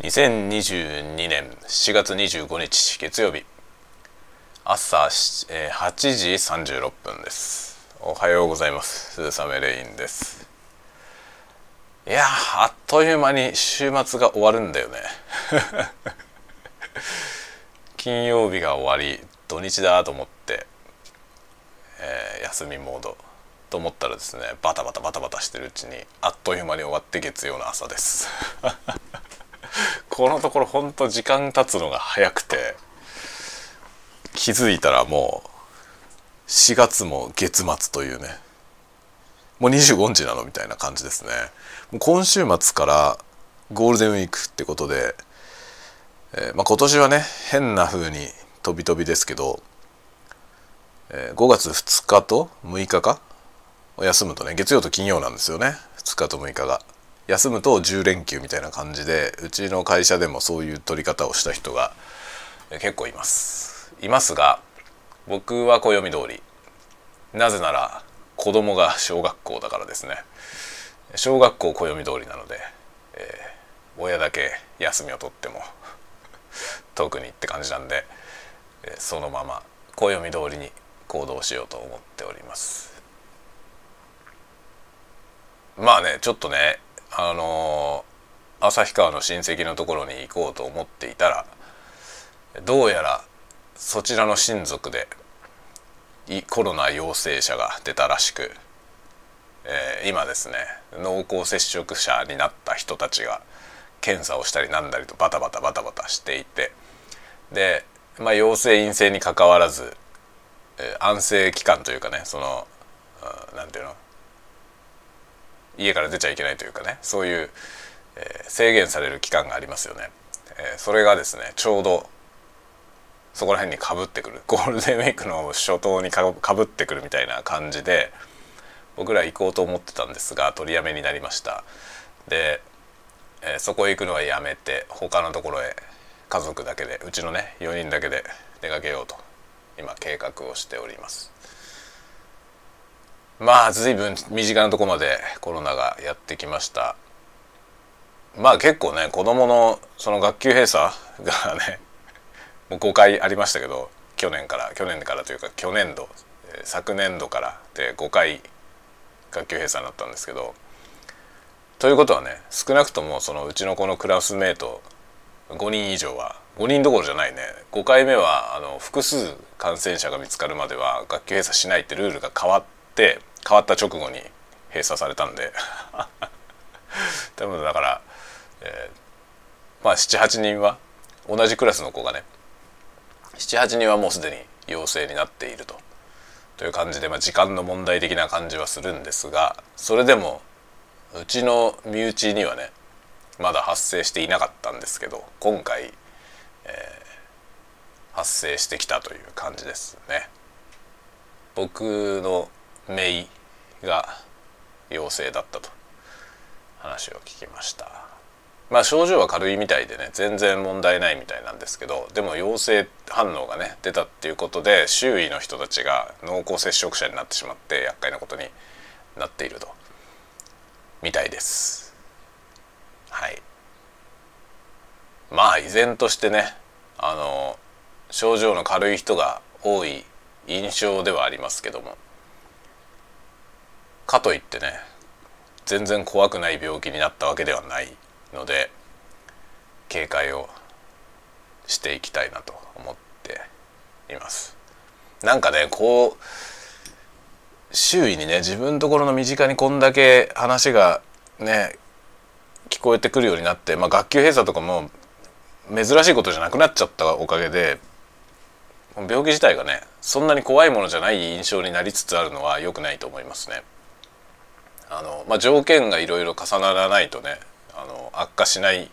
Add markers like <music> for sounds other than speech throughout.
2022年4月25日月曜日。朝、8時36分です。おはようございます。鈴雨レインです。いやあっという間に週末が終わるんだよね。<laughs> 金曜日が終わり土日だと思って、えー、休みモードと思ったらですねバタバタバタバタしてるうちにあっという間に終わって月曜の朝です。<laughs> このところほんと時間経つのが早くて気づいたらもう4月も月末というねもう25日なのみたいな感じですね。もう今週末からゴールデンウィークってことで、えー、まあ、今年はね変な風に飛び飛びですけど、えー、5月2日と6日か？休むとね月曜と金曜なんですよね。2日と6日が。休むと10連休みたいな感じでうちの会社でもそういう取り方をした人が結構います。いますが僕は暦通り。なぜなら子供が小学校だからですね。小学校暦通りなので、えー、親だけ休みを取っても特にって感じなんで、そのまま暦通りに行動しようと思っております。まあねちょっとねあの旭川の親戚のところに行こうと思っていたらどうやらそちらの親族でコロナ陽性者が出たらしく、えー、今ですね濃厚接触者になった人たちが検査をしたりなんだりとバタバタバタバタしていてで、まあ、陽性陰性にかかわらず、えー、安静期間というかねその何ていうの？家から出ちゃいけないというかねそういう、えー、制限される期間がありますよね、えー、それがですねちょうどそこら辺にかぶってくる。ゴールデンウィークの初頭にかぶってくるみたいな感じで僕ら行こうと思ってたんですが取りやめになりました。で、えー、そこへ行くのはやめて他のところへ家族だけでうちのね4人だけで出かけようと今計画をしております。まあ随分身近なとこまでコロナがやってきました。まあ結構ね子供のその学級閉鎖がね <laughs> もう5回ありましたけど去年から去年からというか去年度昨年度からで5回学級閉鎖になったんですけどということはね少なくともそのうちの子のクラスメート5人以上は5人どころじゃないね5回目はあの複数感染者が見つかるまでは学級閉鎖しないってルールが変わって変わった直後に閉鎖されたんで <laughs> 多分だから、えー、まあ78人は同じクラスの子がね78人はもうすでに陽性になっているとという感じで、まあ、時間の問題的な感じはするんですがそれでもうちの身内にはねまだ発生していなかったんですけど今回、えー、発生してきたという感じですね。僕の姪が陽性だったと話を聞きました。まあ症状は軽いみたいでね全然問題ないみたいなんですけどでも陽性反応がね出たっていうことで周囲の人たちが濃厚接触者になってしまって厄介なことになっているとみたいです。はい。まあ依然としてねあの症状の軽い人が多い印象ではありますけども。かといってね全然怖くない病気になったわけではないので警戒をしていきたいなと思っていますなんかねこう周囲にね自分のところの身近にこんだけ話がね聞こえてくるようになって、まあ、学級閉鎖とかも珍しいことじゃなくなっちゃったおかげで病気自体がねそんなに怖いものじゃない印象になりつつあるのは良くないと思いますね。あの、まあ、条件がいろいろ重ならないとねあの悪化しない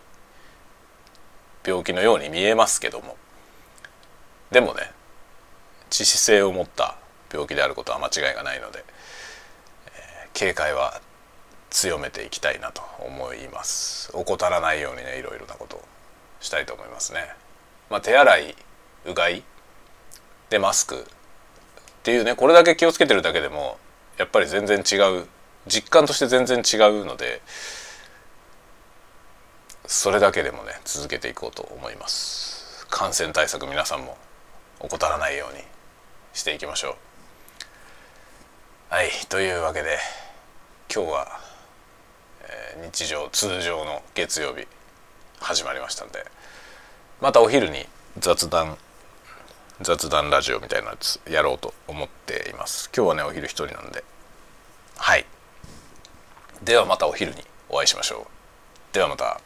病気のように見えますけども。でもね致死性を持った病気であることは間違いがないので、えー、警戒は強めていきたいなと思います。怠らないようにねいろいろなことをしたいと思いますね、まあ、手洗いうがいでマスクっていうねこれだけ気をつけてるだけでもやっぱり全然違う実感として全然違うのでそれだけでもね続けていこうと思います。感染対策皆さんも怠らないようにしていきましょう。はいというわけで今日は、えー、日常通常の月曜日始まりましたんでまたお昼に雑談雑談ラジオみたいなやつやろうと思っています。今日はねお昼一人なんで。はい。ではまたお昼にお会いしましょう。ではまた。